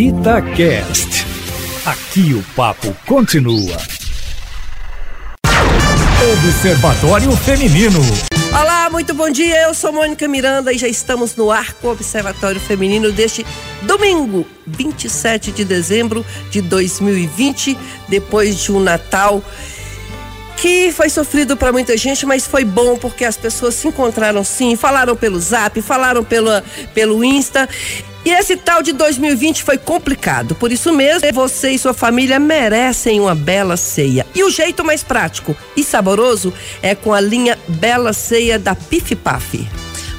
Itacast. Aqui o papo continua. Observatório Feminino. Olá, muito bom dia. Eu sou Mônica Miranda e já estamos no ar com o Observatório Feminino deste domingo, 27 de dezembro de 2020, depois de um Natal que foi sofrido para muita gente, mas foi bom porque as pessoas se encontraram sim, falaram pelo Zap, falaram pelo, pelo Insta. E esse tal de 2020 foi complicado. Por isso mesmo, você e sua família merecem uma bela ceia. E o jeito mais prático e saboroso é com a linha Bela Ceia da Pif Paf.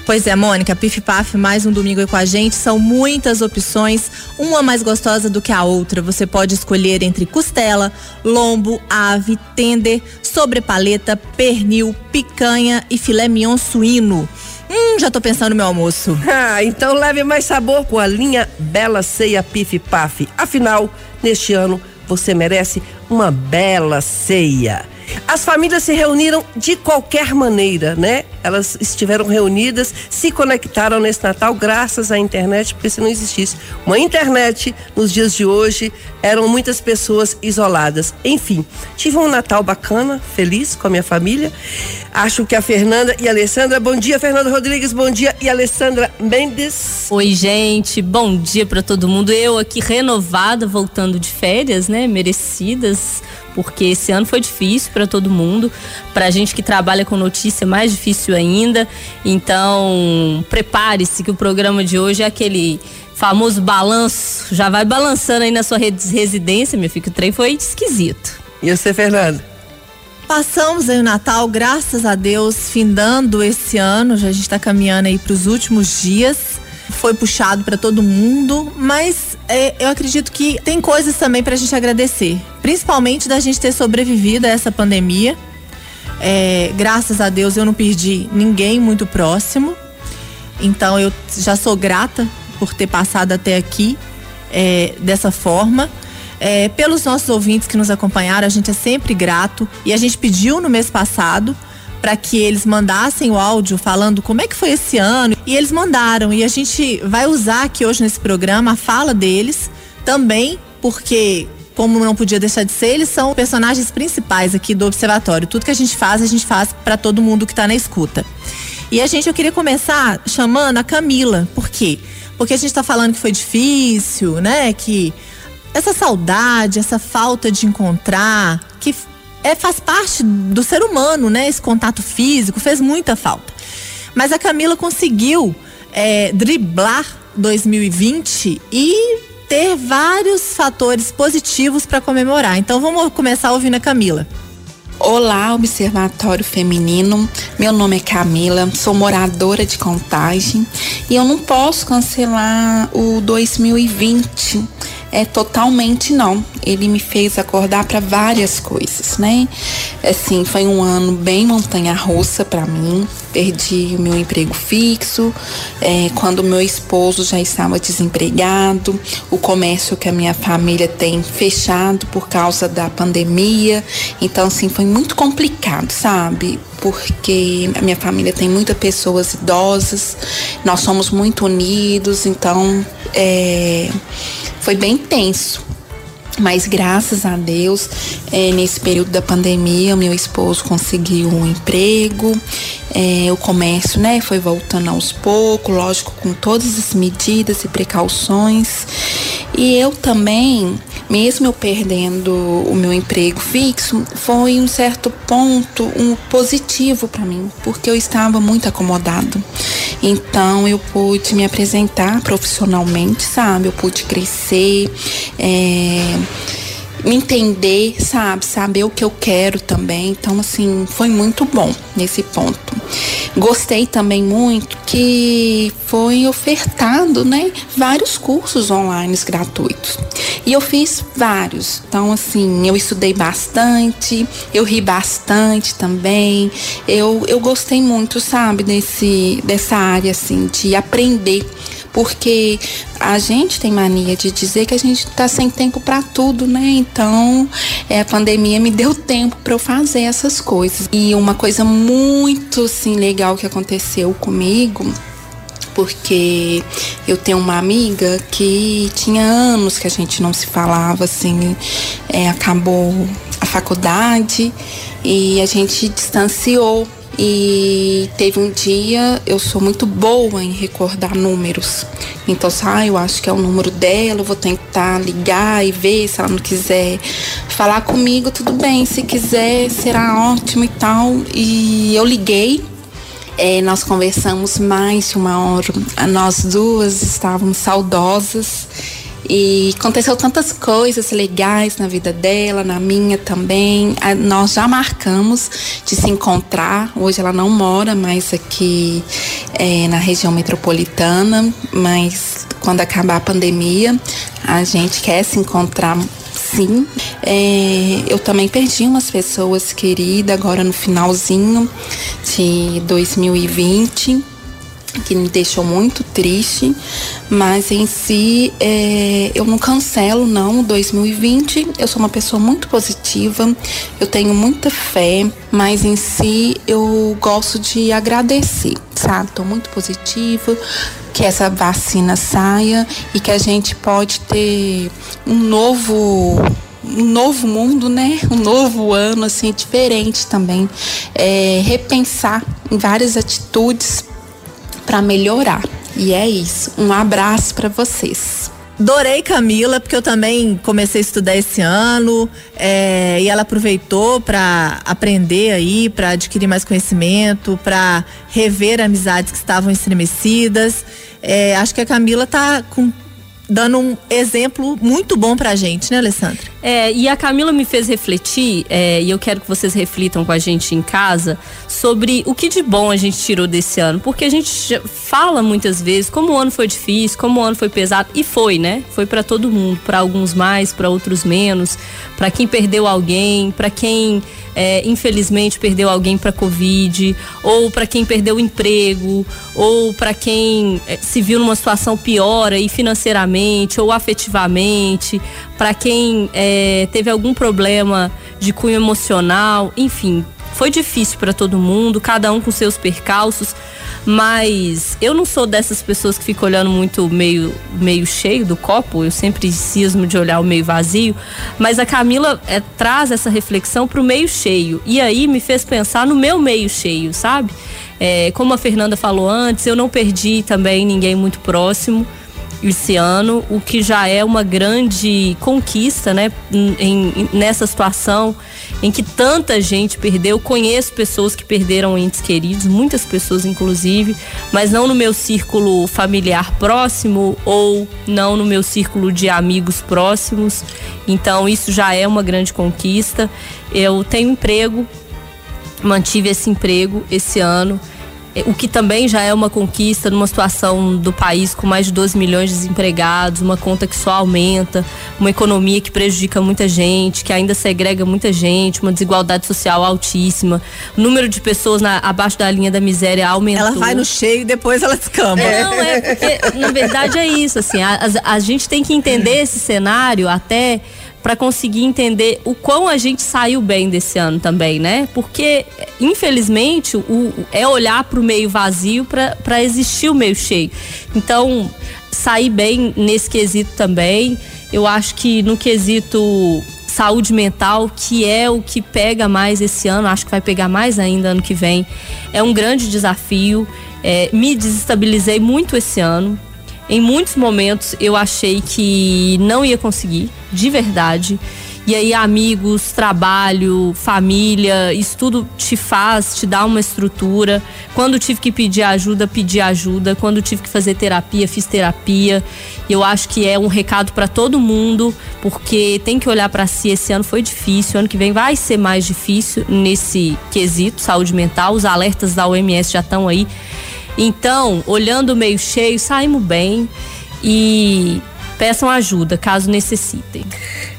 Pois é, Mônica, Pif Paf, mais um domingo aí com a gente. São muitas opções, uma mais gostosa do que a outra. Você pode escolher entre costela, lombo, ave, tender, sobrepaleta, pernil, picanha e filé mignon suíno. Hum, já tô pensando no meu almoço. Ah, então leve mais sabor com a linha Bela Ceia Pif Paf. Afinal, neste ano, você merece uma bela ceia. As famílias se reuniram de qualquer maneira, né? Elas estiveram reunidas, se conectaram nesse Natal graças à internet, porque se não existisse uma internet nos dias de hoje, eram muitas pessoas isoladas. Enfim, tive um Natal bacana, feliz com a minha família. Acho que a Fernanda e a Alessandra, bom dia, Fernanda Rodrigues, bom dia e Alessandra Mendes. Oi, gente, bom dia para todo mundo. Eu aqui renovada, voltando de férias, né? Merecidas porque esse ano foi difícil para todo mundo, para a gente que trabalha com notícia mais difícil ainda. Então, prepare-se que o programa de hoje é aquele famoso balanço, já vai balançando aí na sua residência, meu filho, o trem foi esquisito. E você, Fernando? Passamos aí o Natal, graças a Deus, findando esse ano, já a gente está caminhando aí para os últimos dias foi puxado para todo mundo, mas é, eu acredito que tem coisas também para a gente agradecer, principalmente da gente ter sobrevivido a essa pandemia. É, graças a Deus eu não perdi ninguém muito próximo, então eu já sou grata por ter passado até aqui é, dessa forma. É, pelos nossos ouvintes que nos acompanharam, a gente é sempre grato e a gente pediu no mês passado para que eles mandassem o áudio falando como é que foi esse ano. E eles mandaram. E a gente vai usar aqui hoje nesse programa a fala deles também, porque como não podia deixar de ser, eles são personagens principais aqui do observatório. Tudo que a gente faz, a gente faz para todo mundo que está na escuta. E a gente, eu queria começar chamando a Camila. Por quê? Porque a gente está falando que foi difícil, né? Que essa saudade, essa falta de encontrar, que é, faz parte do ser humano, né? Esse contato físico fez muita falta. Mas a Camila conseguiu é, driblar 2020 e ter vários fatores positivos para comemorar. Então vamos começar ouvindo a Camila. Olá, Observatório Feminino. Meu nome é Camila, sou moradora de Contagem e eu não posso cancelar o 2020 é totalmente não. Ele me fez acordar para várias coisas, né? Assim, foi um ano bem montanha-russa para mim. Perdi o meu emprego fixo, é, quando meu esposo já estava desempregado, o comércio que a minha família tem fechado por causa da pandemia. Então, assim, foi muito complicado, sabe? Porque a minha família tem muitas pessoas idosas, nós somos muito unidos, então é, foi bem tenso. Mas graças a Deus, é, nesse período da pandemia, meu esposo conseguiu um emprego, é, o comércio né, foi voltando aos poucos, lógico, com todas as medidas e precauções. E eu também mesmo eu perdendo o meu emprego fixo, foi um certo ponto um positivo para mim, porque eu estava muito acomodado. Então eu pude me apresentar profissionalmente, sabe? Eu pude crescer. É me entender, sabe? Saber o que eu quero também. Então, assim, foi muito bom nesse ponto. Gostei também muito que foi ofertado, né, vários cursos online gratuitos. E eu fiz vários. Então, assim, eu estudei bastante, eu ri bastante também. Eu, eu gostei muito, sabe, desse, dessa área, assim, de aprender porque a gente tem mania de dizer que a gente está sem tempo para tudo, né? Então, é, a pandemia me deu tempo para eu fazer essas coisas. E uma coisa muito assim legal que aconteceu comigo porque eu tenho uma amiga que tinha anos que a gente não se falava, assim, é, acabou a faculdade e a gente distanciou. E teve um dia, eu sou muito boa em recordar números. Então, ah, eu acho que é o número dela, eu vou tentar ligar e ver se ela não quiser falar comigo, tudo bem. Se quiser, será ótimo e tal. E eu liguei é, nós conversamos mais de uma hora. Nós duas estávamos saudosas e aconteceu tantas coisas legais na vida dela, na minha também. Nós já marcamos de se encontrar. Hoje ela não mora mais aqui é, na região metropolitana, mas quando acabar a pandemia, a gente quer se encontrar sim. É, eu também perdi umas pessoas queridas agora no finalzinho de 2020 que me deixou muito triste, mas em si é, eu não cancelo não 2020. Eu sou uma pessoa muito positiva, eu tenho muita fé, mas em si eu gosto de agradecer, sabe? Tô muito positiva que essa vacina saia e que a gente pode ter um novo um novo mundo, né? Um novo ano, assim, diferente também. É, repensar em várias atitudes para melhorar. E é isso. Um abraço para vocês. Adorei Camila, porque eu também comecei a estudar esse ano é, e ela aproveitou para aprender aí, para adquirir mais conhecimento, para rever amizades que estavam estremecidas. É, acho que a Camila tá com dando um exemplo muito bom pra gente, né, Alessandra? É, e a Camila me fez refletir, é, e eu quero que vocês reflitam com a gente em casa, sobre o que de bom a gente tirou desse ano. Porque a gente fala muitas vezes como o ano foi difícil, como o ano foi pesado, e foi, né? Foi para todo mundo, para alguns mais, para outros menos, para quem perdeu alguém, para quem é, infelizmente perdeu alguém para Covid, ou para quem perdeu o emprego, ou para quem é, se viu numa situação pior aí financeiramente ou afetivamente, para quem é, teve algum problema de cunho emocional, enfim, foi difícil para todo mundo, cada um com seus percalços. Mas eu não sou dessas pessoas que ficam olhando muito meio, meio cheio do copo, eu sempre cismo de olhar o meio vazio. Mas a Camila é, traz essa reflexão para o meio cheio. E aí me fez pensar no meu meio cheio, sabe? É, como a Fernanda falou antes, eu não perdi também ninguém muito próximo esse ano, o que já é uma grande conquista, né? Em, nessa situação em que tanta gente perdeu. Conheço pessoas que perderam entes queridos, muitas pessoas inclusive, mas não no meu círculo familiar próximo ou não no meu círculo de amigos próximos. Então isso já é uma grande conquista. Eu tenho emprego, mantive esse emprego esse ano o que também já é uma conquista numa situação do país com mais de 12 milhões de desempregados, uma conta que só aumenta, uma economia que prejudica muita gente, que ainda segrega muita gente, uma desigualdade social altíssima, o número de pessoas na, abaixo da linha da miséria aumentou. Ela vai no cheio e depois ela descamba. É, não, é porque, na verdade é isso, assim, a, a, a gente tem que entender esse cenário até para conseguir entender o quão a gente saiu bem desse ano também, né? Porque, infelizmente, o, é olhar para o meio vazio para existir o meio cheio. Então, sair bem nesse quesito também. Eu acho que no quesito saúde mental, que é o que pega mais esse ano, acho que vai pegar mais ainda ano que vem, é um grande desafio. É, me desestabilizei muito esse ano. Em muitos momentos eu achei que não ia conseguir, de verdade. E aí, amigos, trabalho, família, isso tudo te faz, te dá uma estrutura. Quando tive que pedir ajuda, pedi ajuda. Quando tive que fazer terapia, fiz terapia. Eu acho que é um recado para todo mundo, porque tem que olhar para si. Esse ano foi difícil, ano que vem vai ser mais difícil nesse quesito saúde mental. Os alertas da OMS já estão aí então, olhando meio cheio, saímos bem e peçam ajuda caso necessitem.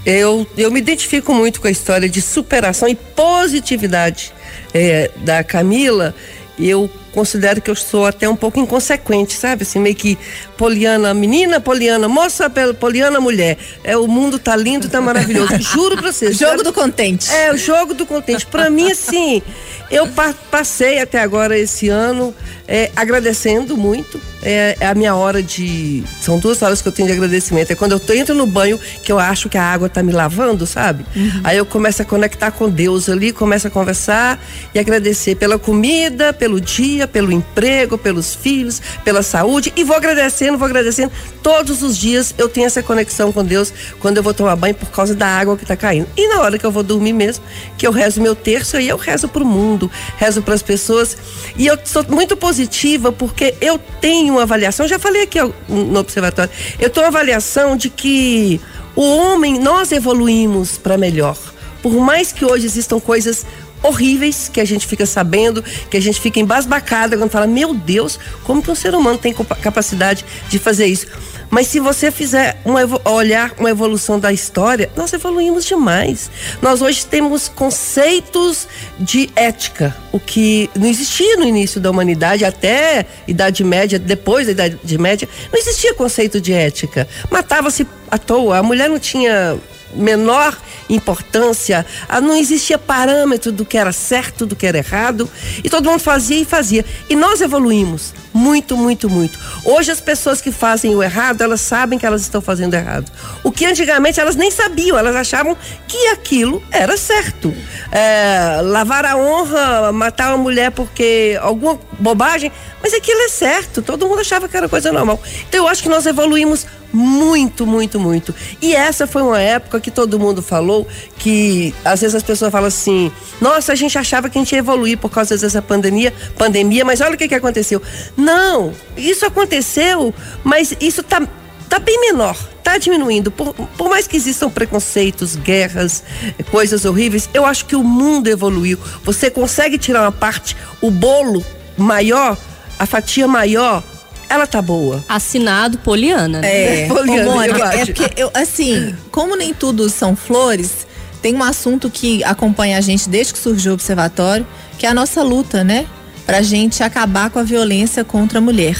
Eu, eu me identifico muito com a história de superação e positividade é, da Camila. Eu considero que eu sou até um pouco inconsequente, sabe? Assim, meio que poliana menina, poliana moça, poliana mulher. É, o mundo tá lindo, tá maravilhoso. Juro pra vocês. jogo do contente. É, o jogo do contente. Pra mim, assim, Eu pa passei até agora esse ano é, agradecendo muito. É, é, a minha hora de. São duas horas que eu tenho de agradecimento. É quando eu tô, entro no banho que eu acho que a água tá me lavando, sabe? Uhum. Aí eu começo a conectar com Deus ali, começo a conversar e agradecer pela comida, pelo dia, pelo emprego, pelos filhos, pela saúde. E vou agradecendo, vou agradecendo. Todos os dias eu tenho essa conexão com Deus quando eu vou tomar banho por causa da água que tá caindo. E na hora que eu vou dormir mesmo, que eu rezo meu terço, aí eu rezo pro mundo, rezo para as pessoas. E eu sou muito positiva porque eu tenho uma avaliação, já falei aqui no observatório, eu tenho uma avaliação de que o homem, nós evoluímos para melhor. Por mais que hoje existam coisas horríveis que a gente fica sabendo, que a gente fica embasbacada quando fala, meu Deus, como que um ser humano tem capacidade de fazer isso? Mas se você fizer uma, olhar uma evolução da história, nós evoluímos demais. Nós hoje temos conceitos de ética, o que não existia no início da humanidade, até Idade Média, depois da Idade Média, não existia conceito de ética. Matava-se à toa, a mulher não tinha menor importância, ah, não existia parâmetro do que era certo, do que era errado, e todo mundo fazia e fazia. E nós evoluímos muito, muito, muito. Hoje as pessoas que fazem o errado, elas sabem que elas estão fazendo errado. O que antigamente elas nem sabiam, elas achavam que aquilo era certo. É, lavar a honra, matar uma mulher porque alguma bobagem, mas aquilo é certo, todo mundo achava que era coisa normal. Então eu acho que nós evoluímos muito, muito, muito. E essa foi uma época que todo mundo falou que às vezes as pessoas falam assim: "Nossa, a gente achava que a gente ia evoluir por causa dessa pandemia, pandemia, mas olha o que que aconteceu". Não, isso aconteceu, mas isso tá tá bem menor, tá diminuindo. Por, por mais que existam preconceitos, guerras, coisas horríveis, eu acho que o mundo evoluiu. Você consegue tirar uma parte, o bolo maior, a fatia maior ela tá boa. Assinado Poliana. Né? É, Poliana, Mônica, é porque eu, assim, como nem tudo são flores, tem um assunto que acompanha a gente desde que surgiu o observatório, que é a nossa luta, né? Pra gente acabar com a violência contra a mulher.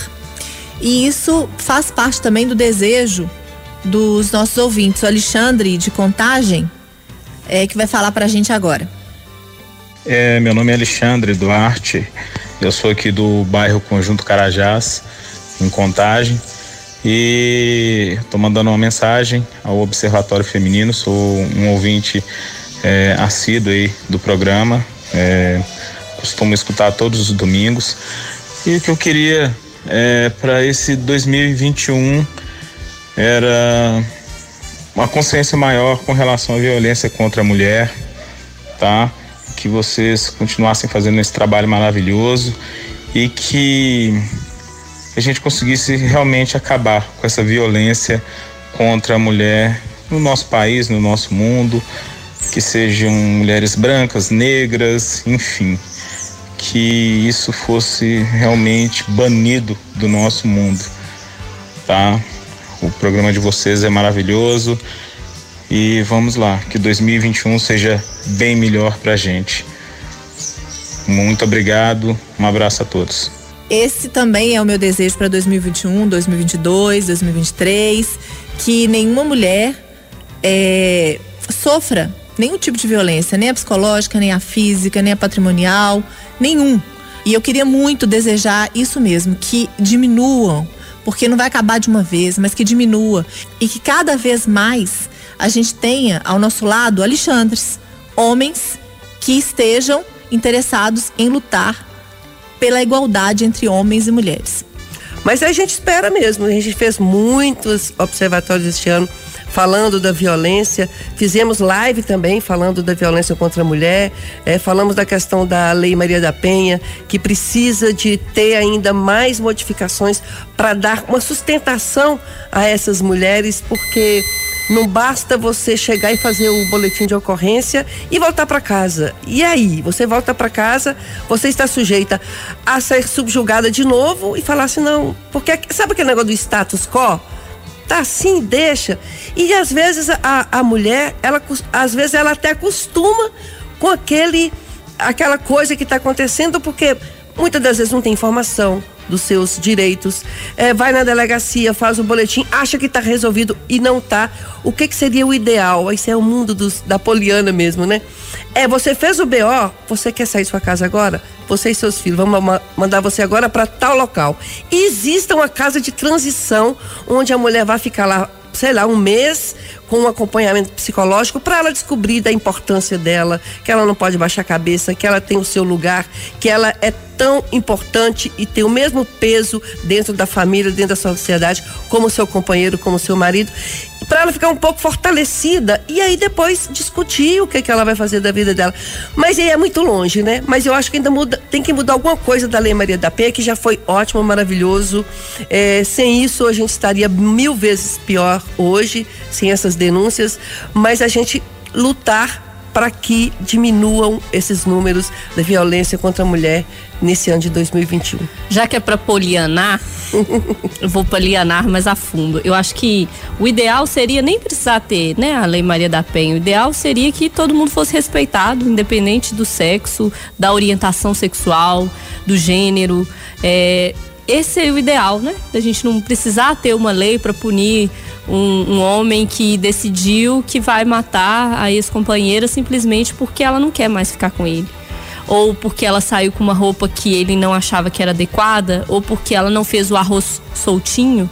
E isso faz parte também do desejo dos nossos ouvintes. O Alexandre de Contagem é que vai falar pra gente agora. É, meu nome é Alexandre Duarte. Eu sou aqui do bairro Conjunto Carajás em Contagem. E estou mandando uma mensagem ao Observatório Feminino, sou um ouvinte é, assíduo aí do programa, é, costumo escutar todos os domingos. E o que eu queria é, para esse 2021 era uma consciência maior com relação à violência contra a mulher, tá? Que vocês continuassem fazendo esse trabalho maravilhoso e que a gente conseguisse realmente acabar com essa violência contra a mulher no nosso país, no nosso mundo, que sejam mulheres brancas, negras, enfim, que isso fosse realmente banido do nosso mundo, tá? O programa de vocês é maravilhoso e vamos lá, que 2021 seja bem melhor pra gente. Muito obrigado, um abraço a todos. Esse também é o meu desejo para 2021, 2022, 2023, que nenhuma mulher é, sofra nenhum tipo de violência, nem a psicológica, nem a física, nem a patrimonial, nenhum. E eu queria muito desejar isso mesmo, que diminuam, porque não vai acabar de uma vez, mas que diminua e que cada vez mais a gente tenha ao nosso lado Alexandres, homens que estejam interessados em lutar pela igualdade entre homens e mulheres. Mas a gente espera mesmo. A gente fez muitos observatórios este ano falando da violência. Fizemos live também falando da violência contra a mulher. É, falamos da questão da Lei Maria da Penha, que precisa de ter ainda mais modificações para dar uma sustentação a essas mulheres, porque não basta você chegar e fazer o boletim de ocorrência e voltar para casa. E aí, você volta para casa, você está sujeita a ser subjugada de novo e falar assim, não, porque sabe aquele negócio do status quo? Tá assim, deixa. E às vezes a, a mulher, ela às vezes ela até acostuma com aquele aquela coisa que está acontecendo porque muitas das vezes não tem informação, dos seus direitos, é, vai na delegacia, faz o boletim, acha que está resolvido e não está. O que, que seria o ideal? Isso é o mundo dos, da poliana mesmo, né? É, você fez o BO, você quer sair de sua casa agora? Você e seus filhos, vamos ma mandar você agora para tal local. E existe uma casa de transição onde a mulher vai ficar lá sei lá, um mês com um acompanhamento psicológico para ela descobrir da importância dela, que ela não pode baixar a cabeça, que ela tem o seu lugar, que ela é tão importante e tem o mesmo peso dentro da família, dentro da sociedade, como seu companheiro, como seu marido, para ela ficar um pouco fortalecida e aí depois discutir o que, que ela vai fazer da vida dela. Mas aí é muito longe, né? Mas eu acho que ainda muda, tem que mudar alguma coisa da Lei Maria da Penha, que já foi ótimo, maravilhoso. É, sem isso, a gente estaria mil vezes pior hoje, sem essas denúncias, mas a gente lutar para que diminuam esses números da violência contra a mulher nesse ano de 2021. Já que é para polianar, eu vou polianar mais a fundo. Eu acho que o ideal seria nem precisar ter, né, a Lei Maria da Penha. O ideal seria que todo mundo fosse respeitado, independente do sexo, da orientação sexual, do gênero. É, esse é o ideal, né? Da gente não precisar ter uma lei para punir um, um, homem que decidiu que vai matar a ex-companheira simplesmente porque ela não quer mais ficar com ele. Ou porque ela saiu com uma roupa que ele não achava que era adequada, ou porque ela não fez o arroz soltinho.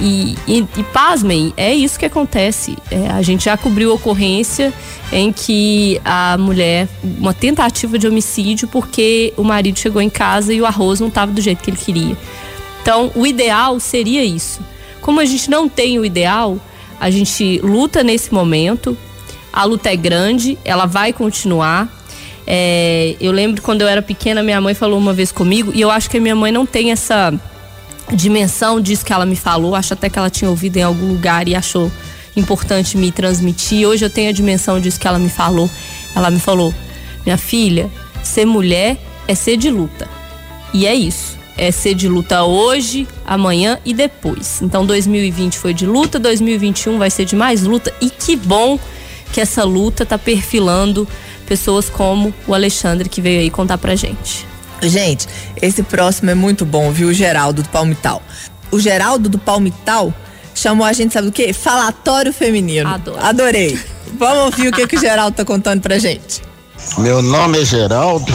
E, e, e pasmem, é isso que acontece. É, a gente já cobriu ocorrência em que a mulher, uma tentativa de homicídio, porque o marido chegou em casa e o arroz não estava do jeito que ele queria. Então, o ideal seria isso. Como a gente não tem o ideal, a gente luta nesse momento. A luta é grande, ela vai continuar. É, eu lembro quando eu era pequena, minha mãe falou uma vez comigo, e eu acho que a minha mãe não tem essa dimensão disso que ela me falou. Acho até que ela tinha ouvido em algum lugar e achou importante me transmitir. Hoje eu tenho a dimensão disso que ela me falou. Ela me falou: minha filha, ser mulher é ser de luta. E é isso. É ser de luta hoje, amanhã e depois. Então 2020 foi de luta, 2021 vai ser de mais luta. E que bom que essa luta tá perfilando pessoas como o Alexandre que veio aí contar pra gente. Gente, esse próximo é muito bom, viu? O Geraldo do Palmital. O Geraldo do Palmital chamou a gente, sabe do quê? Falatório feminino. Adoro. Adorei. Vamos ouvir o que, que o Geraldo tá contando pra gente. Meu nome é Geraldo,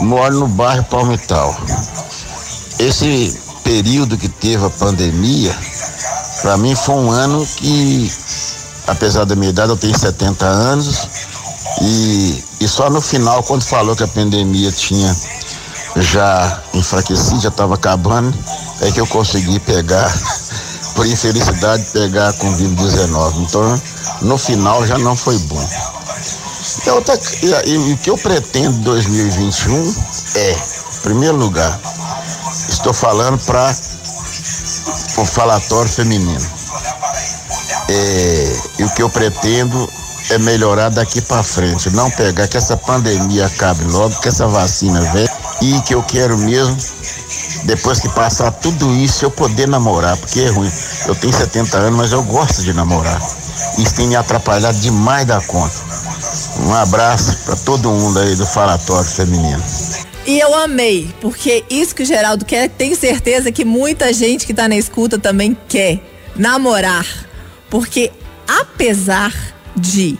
moro no bairro Palmital. Esse período que teve a pandemia, para mim foi um ano que, apesar da minha idade, eu tenho 70 anos, e, e só no final, quando falou que a pandemia tinha já enfraquecido, já estava acabando, é que eu consegui pegar, por infelicidade, pegar a Covid-19. Então, no final já não foi bom. E, outra, e, e o que eu pretendo em 2021 é, em primeiro lugar, estou falando para o falatório feminino. É, e o que eu pretendo é melhorar daqui para frente, não pegar que essa pandemia acabe logo, que essa vacina venha e que eu quero mesmo, depois que passar tudo isso, eu poder namorar, porque é ruim. Eu tenho 70 anos, mas eu gosto de namorar. Isso tem me atrapalhado demais da conta. Um abraço para todo mundo aí do Falatório Feminino. E eu amei, porque isso que o Geraldo quer, tenho certeza que muita gente que tá na escuta também quer namorar. Porque apesar de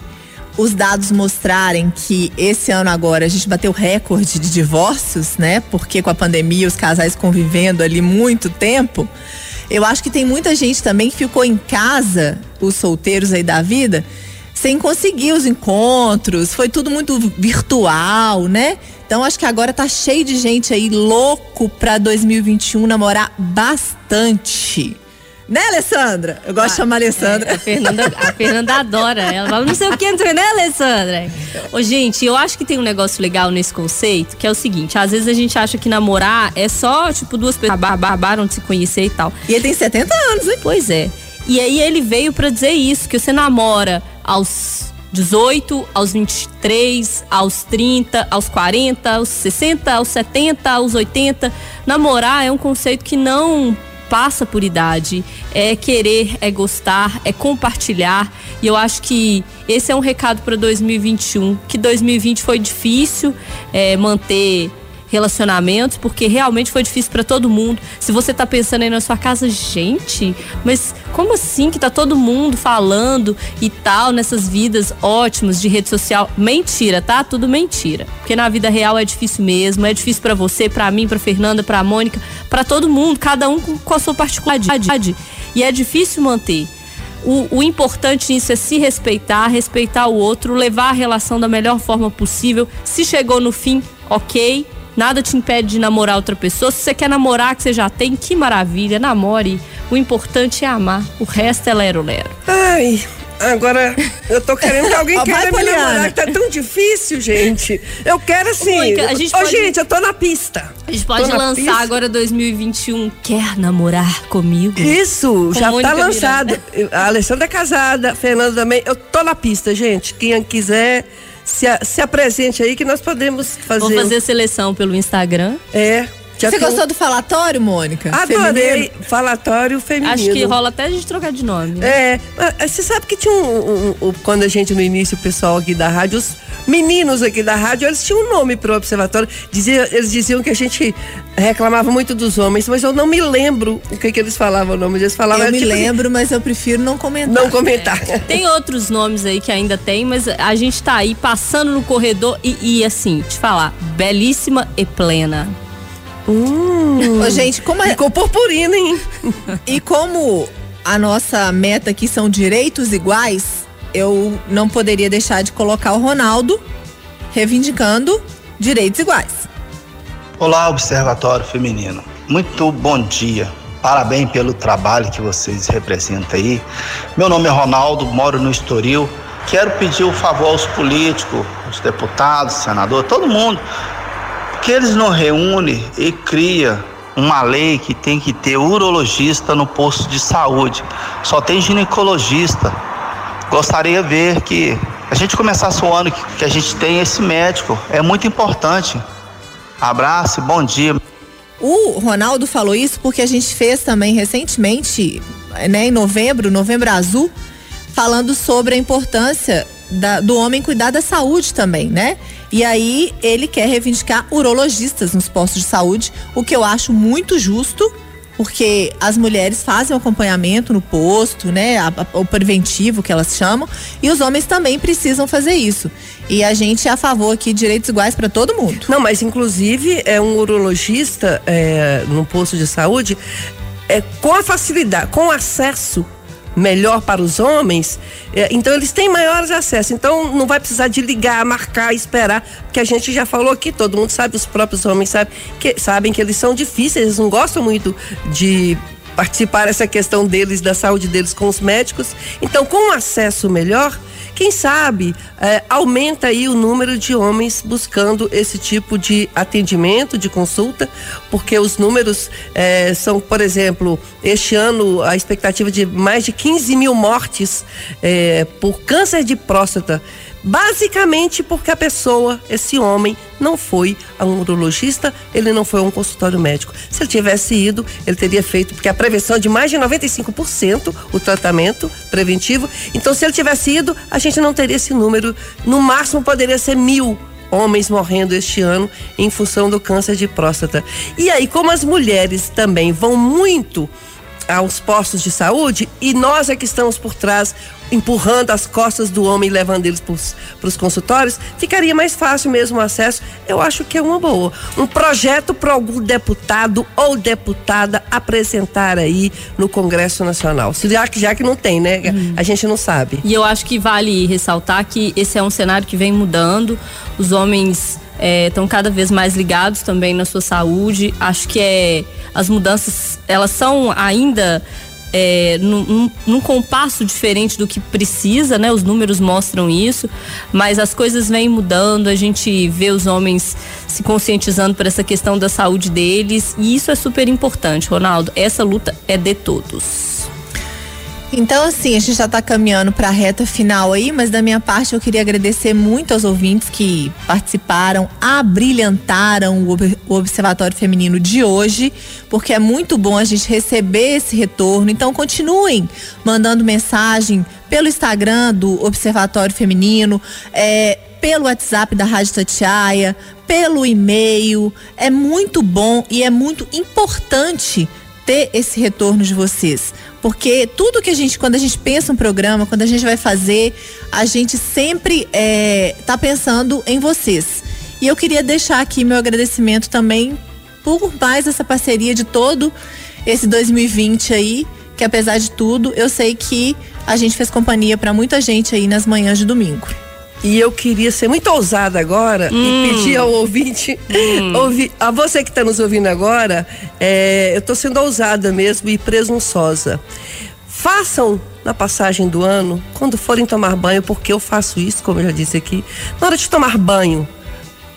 os dados mostrarem que esse ano agora a gente bateu recorde de divórcios, né? Porque com a pandemia os casais convivendo ali muito tempo. Eu acho que tem muita gente também que ficou em casa, os solteiros aí da vida, sem conseguir os encontros, foi tudo muito virtual, né? Então acho que agora tá cheio de gente aí louco para 2021 namorar bastante. Né, Alessandra? Eu gosto ah, de chamar a Alessandra. É, a, Fernanda, a Fernanda adora. Ela fala, não sei o que entra, né, Alessandra? Ô, gente, eu acho que tem um negócio legal nesse conceito, que é o seguinte: às vezes a gente acha que namorar é só, tipo, duas pessoas barbaram de se conhecer e tal. E ele tem 70 anos, hein? Pois é. E aí ele veio para dizer isso, que você namora aos 18, aos 23, aos 30, aos 40, aos 60, aos 70, aos 80. Namorar é um conceito que não passa por idade, é querer, é gostar, é compartilhar. E eu acho que esse é um recado para 2021, que 2020 foi difícil é, manter relacionamentos, porque realmente foi difícil para todo mundo. Se você tá pensando aí na sua casa, gente, mas como assim que tá todo mundo falando e tal nessas vidas ótimas de rede social? Mentira, tá? Tudo mentira. Porque na vida real é difícil mesmo, é difícil para você, para mim, para Fernanda, para Mônica, para todo mundo, cada um com, a sua particularidade. E é difícil manter. O, o, importante nisso é se respeitar, respeitar o outro, levar a relação da melhor forma possível. Se chegou no fim, ok, Nada te impede de namorar outra pessoa. Se você quer namorar que você já tem, que maravilha, namore. O importante é amar. O resto é lero-lero. Ai, Agora, eu tô querendo que alguém queira me namorar, que tá tão difícil, gente. Eu quero assim. Mônica, a gente pode... gente, eu tô na pista. A gente pode lançar pista. agora 2021. Quer namorar comigo? Isso, Com já Mônica tá lançado. Miranda. A Alessandra é casada, a Fernanda também. Eu tô na pista, gente. Quem quiser se, se apresente aí que nós podemos fazer. Vou fazer a seleção pelo Instagram. É. Você gostou do falatório, Mônica? Adorei. Feminino? Falatório feminino. Acho que rola até a gente trocar de nome. Né? É. Você sabe que tinha um, um, um, Quando a gente, no início, o pessoal aqui da rádio, os meninos aqui da rádio, eles tinham um nome pro observatório. Dizia, eles diziam que a gente reclamava muito dos homens, mas eu não me lembro o que, que eles falavam o nome. Eles falavam. Eu me tipo, lembro, mas eu prefiro não comentar. Não comentar. É. Tem outros nomes aí que ainda tem, mas a gente tá aí passando no corredor e, e assim, te falar, belíssima e plena. Hum. Ô, gente, como é... Ficou purpurina, hein? e como a nossa meta aqui são direitos iguais, eu não poderia deixar de colocar o Ronaldo reivindicando direitos iguais. Olá, Observatório Feminino. Muito bom dia. Parabéns pelo trabalho que vocês representam aí. Meu nome é Ronaldo, moro no Estoril. Quero pedir o um favor aos políticos, os deputados, senadores, todo mundo, que eles não reúnem e cria uma lei que tem que ter urologista no posto de saúde. Só tem ginecologista. Gostaria de ver que a gente começasse o ano que, a gente tem esse médico. É muito importante. Abraço, bom dia. O Ronaldo falou isso porque a gente fez também recentemente, né, em novembro, novembro azul, falando sobre a importância da, do homem cuidar da saúde também, né? E aí ele quer reivindicar urologistas nos postos de saúde, o que eu acho muito justo, porque as mulheres fazem o acompanhamento no posto, né? A, a, o preventivo que elas chamam, e os homens também precisam fazer isso. E a gente é a favor aqui direitos iguais para todo mundo. Não, mas inclusive é um urologista é, no posto de saúde é com a facilidade, com acesso melhor para os homens, é, então eles têm maiores acessos. Então não vai precisar de ligar, marcar, esperar, porque a gente já falou aqui, todo mundo sabe, os próprios homens sabem que, sabem que eles são difíceis, eles não gostam muito de participar dessa questão deles, da saúde deles com os médicos. Então, com um acesso melhor, quem sabe é, aumenta aí o número de homens buscando esse tipo de atendimento, de consulta, porque os números é, são, por exemplo, este ano a expectativa de mais de 15 mil mortes é, por câncer de próstata basicamente porque a pessoa, esse homem, não foi a um urologista, ele não foi a um consultório médico. Se ele tivesse ido, ele teria feito, porque a prevenção é de mais de 95% o tratamento preventivo. Então, se ele tivesse ido, a gente não teria esse número. No máximo, poderia ser mil homens morrendo este ano em função do câncer de próstata. E aí, como as mulheres também vão muito aos postos de saúde e nós é que estamos por trás empurrando as costas do homem e levando eles para os consultórios, ficaria mais fácil mesmo o acesso. Eu acho que é uma boa. Um projeto para algum deputado ou deputada apresentar aí no Congresso Nacional. Já que, já que não tem, né? Hum. A gente não sabe. E eu acho que vale ressaltar que esse é um cenário que vem mudando. Os homens estão é, cada vez mais ligados também na sua saúde. Acho que é, as mudanças elas são ainda é, num, num, compasso diferente do que precisa, né? Os números mostram isso, mas as coisas vêm mudando, a gente vê os homens se conscientizando por essa questão da saúde deles e isso é super importante, Ronaldo. Essa luta é de todos. Então, assim, a gente já está caminhando para a reta final aí, mas da minha parte eu queria agradecer muito aos ouvintes que participaram, abrilhantaram o Observatório Feminino de hoje, porque é muito bom a gente receber esse retorno. Então, continuem mandando mensagem pelo Instagram do Observatório Feminino. É, pelo WhatsApp da Rádio Tatiaia, pelo e-mail. É muito bom e é muito importante ter esse retorno de vocês. Porque tudo que a gente, quando a gente pensa um programa, quando a gente vai fazer, a gente sempre é, tá pensando em vocês. E eu queria deixar aqui meu agradecimento também por mais essa parceria de todo esse 2020 aí, que apesar de tudo, eu sei que a gente fez companhia para muita gente aí nas manhãs de domingo. E eu queria ser muito ousada agora hum. e pedir ao ouvinte, hum. ouvir, a você que está nos ouvindo agora, é, eu estou sendo ousada mesmo e presunçosa. Façam na passagem do ano, quando forem tomar banho, porque eu faço isso, como eu já disse aqui, na hora de tomar banho,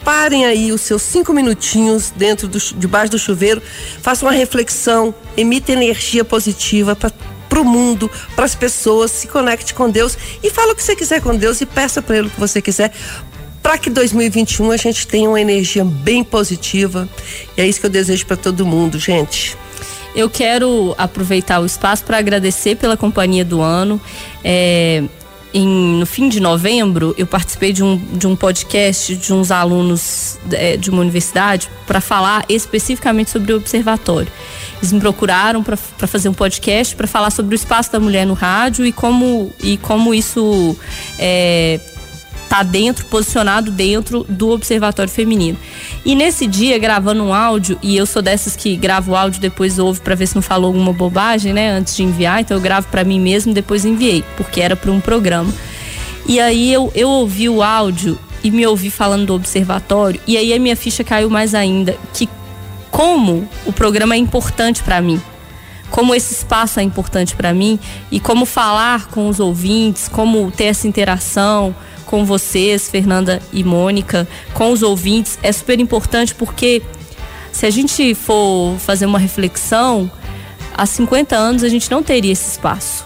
parem aí os seus cinco minutinhos dentro do, debaixo do chuveiro, façam uma reflexão, emitem energia positiva para para o mundo, para as pessoas, se conecte com Deus e fala o que você quiser com Deus e peça para Ele o que você quiser para que 2021 a gente tenha uma energia bem positiva. E é isso que eu desejo para todo mundo, gente. Eu quero aproveitar o espaço para agradecer pela companhia do ano. É, em, no fim de novembro, eu participei de um, de um podcast de uns alunos é, de uma universidade para falar especificamente sobre o observatório. Eles me procuraram para fazer um podcast para falar sobre o espaço da mulher no rádio e como, e como isso é, tá dentro, posicionado dentro do Observatório Feminino. E nesse dia, gravando um áudio, e eu sou dessas que gravo o áudio depois ouve para ver se não falou alguma bobagem, né, antes de enviar, então eu gravo para mim mesmo depois enviei, porque era para um programa. E aí eu, eu ouvi o áudio e me ouvi falando do observatório, e aí a minha ficha caiu mais ainda, que como o programa é importante para mim como esse espaço é importante para mim e como falar com os ouvintes, como ter essa interação, com vocês, Fernanda e Mônica, com os ouvintes, é super importante porque se a gente for fazer uma reflexão, há 50 anos a gente não teria esse espaço.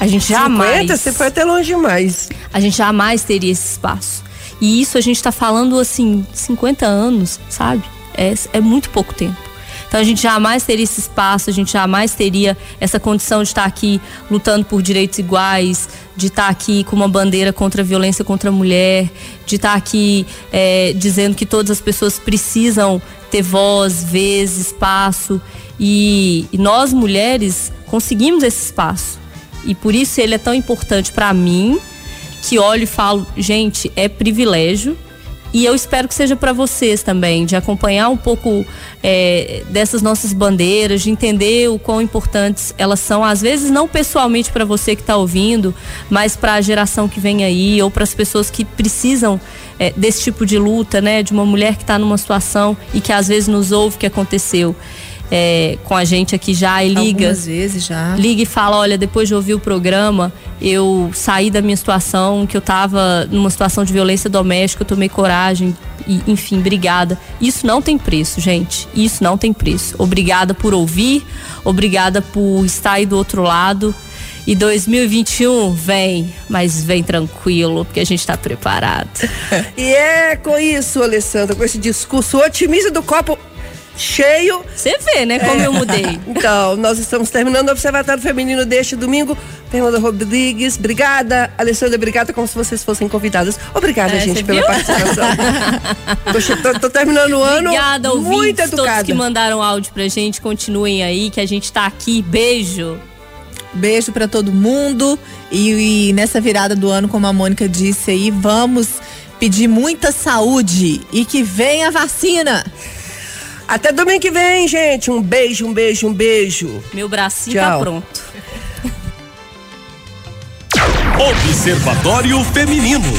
A gente jamais. 50? Você foi até longe demais. A gente jamais teria esse espaço. E isso a gente está falando assim, 50 anos, sabe? É, é muito pouco tempo. Então a gente jamais teria esse espaço, a gente jamais teria essa condição de estar aqui lutando por direitos iguais, de estar aqui com uma bandeira contra a violência contra a mulher, de estar aqui é, dizendo que todas as pessoas precisam ter voz, vez, espaço. E, e nós mulheres conseguimos esse espaço. E por isso ele é tão importante para mim, que olho e falo, gente, é privilégio e eu espero que seja para vocês também, de acompanhar um pouco é, dessas nossas bandeiras, de entender o quão importantes elas são, às vezes não pessoalmente para você que está ouvindo, mas para a geração que vem aí ou para as pessoas que precisam é, desse tipo de luta, né, de uma mulher que está numa situação e que às vezes nos ouve o que aconteceu é, com a gente aqui já e liga. Algumas vezes já. Liga e fala: olha, depois de ouvir o programa, eu saí da minha situação, que eu estava numa situação de violência doméstica, eu tomei coragem. E, enfim, obrigada. Isso não tem preço, gente. Isso não tem preço. Obrigada por ouvir, obrigada por estar aí do outro lado. E 2021 vem, mas vem tranquilo, porque a gente está preparado. e é com isso, Alessandra, com esse discurso otimista do copo cheio. Você vê, né, como é. eu mudei. Então, nós estamos terminando o Observatório Feminino deste domingo. Fernanda Rodrigues, obrigada. Alessandra, obrigada, como se vocês fossem convidadas. Obrigada, é, gente, pela participação. tô, tô, tô, terminando o ano. Obrigada, ouvintes, muito educada. todos que mandaram áudio pra gente. Continuem aí, que a gente tá aqui. Beijo. Beijo para todo mundo. E, e nessa virada do ano, como a Mônica disse aí, vamos pedir muita saúde e que venha a vacina. Até domingo que vem, gente. Um beijo, um beijo, um beijo. Meu bracinho tá Tchau. tá pronto. Observatório Feminino.